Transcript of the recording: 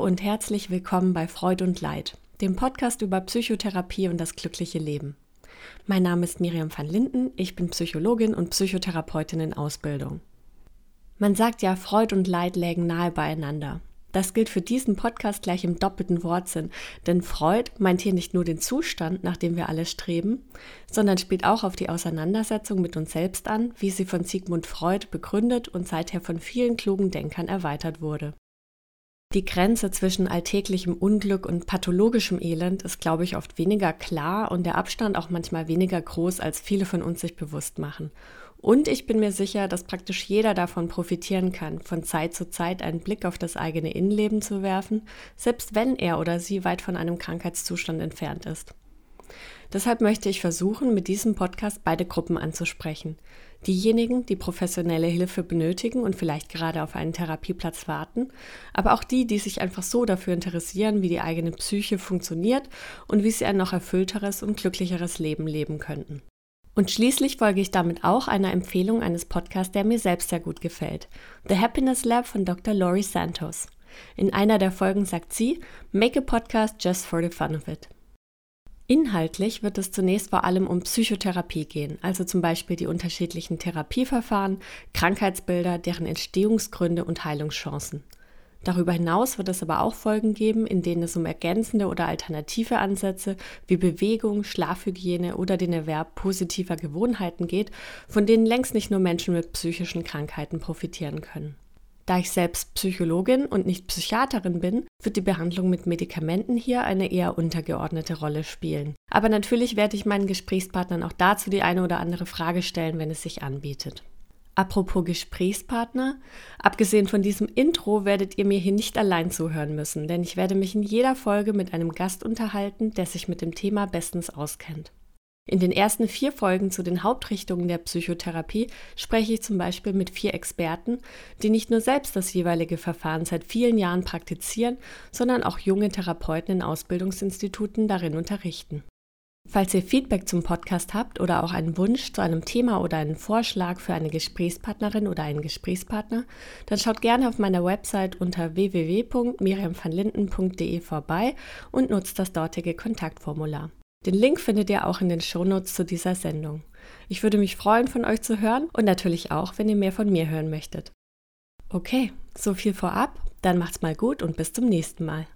und herzlich willkommen bei Freud und Leid, dem Podcast über Psychotherapie und das glückliche Leben. Mein Name ist Miriam van Linden, ich bin Psychologin und Psychotherapeutin in Ausbildung. Man sagt ja, Freud und Leid lägen nahe beieinander. Das gilt für diesen Podcast gleich im doppelten Wortsinn, denn Freud meint hier nicht nur den Zustand, nach dem wir alle streben, sondern spielt auch auf die Auseinandersetzung mit uns selbst an, wie sie von Sigmund Freud begründet und seither von vielen klugen Denkern erweitert wurde. Die Grenze zwischen alltäglichem Unglück und pathologischem Elend ist, glaube ich, oft weniger klar und der Abstand auch manchmal weniger groß, als viele von uns sich bewusst machen. Und ich bin mir sicher, dass praktisch jeder davon profitieren kann, von Zeit zu Zeit einen Blick auf das eigene Innenleben zu werfen, selbst wenn er oder sie weit von einem Krankheitszustand entfernt ist. Deshalb möchte ich versuchen, mit diesem Podcast beide Gruppen anzusprechen. Diejenigen, die professionelle Hilfe benötigen und vielleicht gerade auf einen Therapieplatz warten, aber auch die, die sich einfach so dafür interessieren, wie die eigene Psyche funktioniert und wie sie ein noch erfüllteres und glücklicheres Leben leben könnten. Und schließlich folge ich damit auch einer Empfehlung eines Podcasts, der mir selbst sehr gut gefällt. The Happiness Lab von Dr. Laurie Santos. In einer der Folgen sagt sie, Make a podcast just for the fun of it. Inhaltlich wird es zunächst vor allem um Psychotherapie gehen, also zum Beispiel die unterschiedlichen Therapieverfahren, Krankheitsbilder, deren Entstehungsgründe und Heilungschancen. Darüber hinaus wird es aber auch Folgen geben, in denen es um ergänzende oder alternative Ansätze wie Bewegung, Schlafhygiene oder den Erwerb positiver Gewohnheiten geht, von denen längst nicht nur Menschen mit psychischen Krankheiten profitieren können. Da ich selbst Psychologin und nicht Psychiaterin bin, wird die Behandlung mit Medikamenten hier eine eher untergeordnete Rolle spielen. Aber natürlich werde ich meinen Gesprächspartnern auch dazu die eine oder andere Frage stellen, wenn es sich anbietet. Apropos Gesprächspartner, abgesehen von diesem Intro werdet ihr mir hier nicht allein zuhören müssen, denn ich werde mich in jeder Folge mit einem Gast unterhalten, der sich mit dem Thema bestens auskennt. In den ersten vier Folgen zu den Hauptrichtungen der Psychotherapie spreche ich zum Beispiel mit vier Experten, die nicht nur selbst das jeweilige Verfahren seit vielen Jahren praktizieren, sondern auch junge Therapeuten in Ausbildungsinstituten darin unterrichten. Falls ihr Feedback zum Podcast habt oder auch einen Wunsch zu einem Thema oder einen Vorschlag für eine Gesprächspartnerin oder einen Gesprächspartner, dann schaut gerne auf meiner Website unter www.miriamvanlinden.de vorbei und nutzt das dortige Kontaktformular. Den Link findet ihr auch in den Shownotes zu dieser Sendung. Ich würde mich freuen, von euch zu hören und natürlich auch, wenn ihr mehr von mir hören möchtet. Okay, so viel vorab, dann macht's mal gut und bis zum nächsten Mal.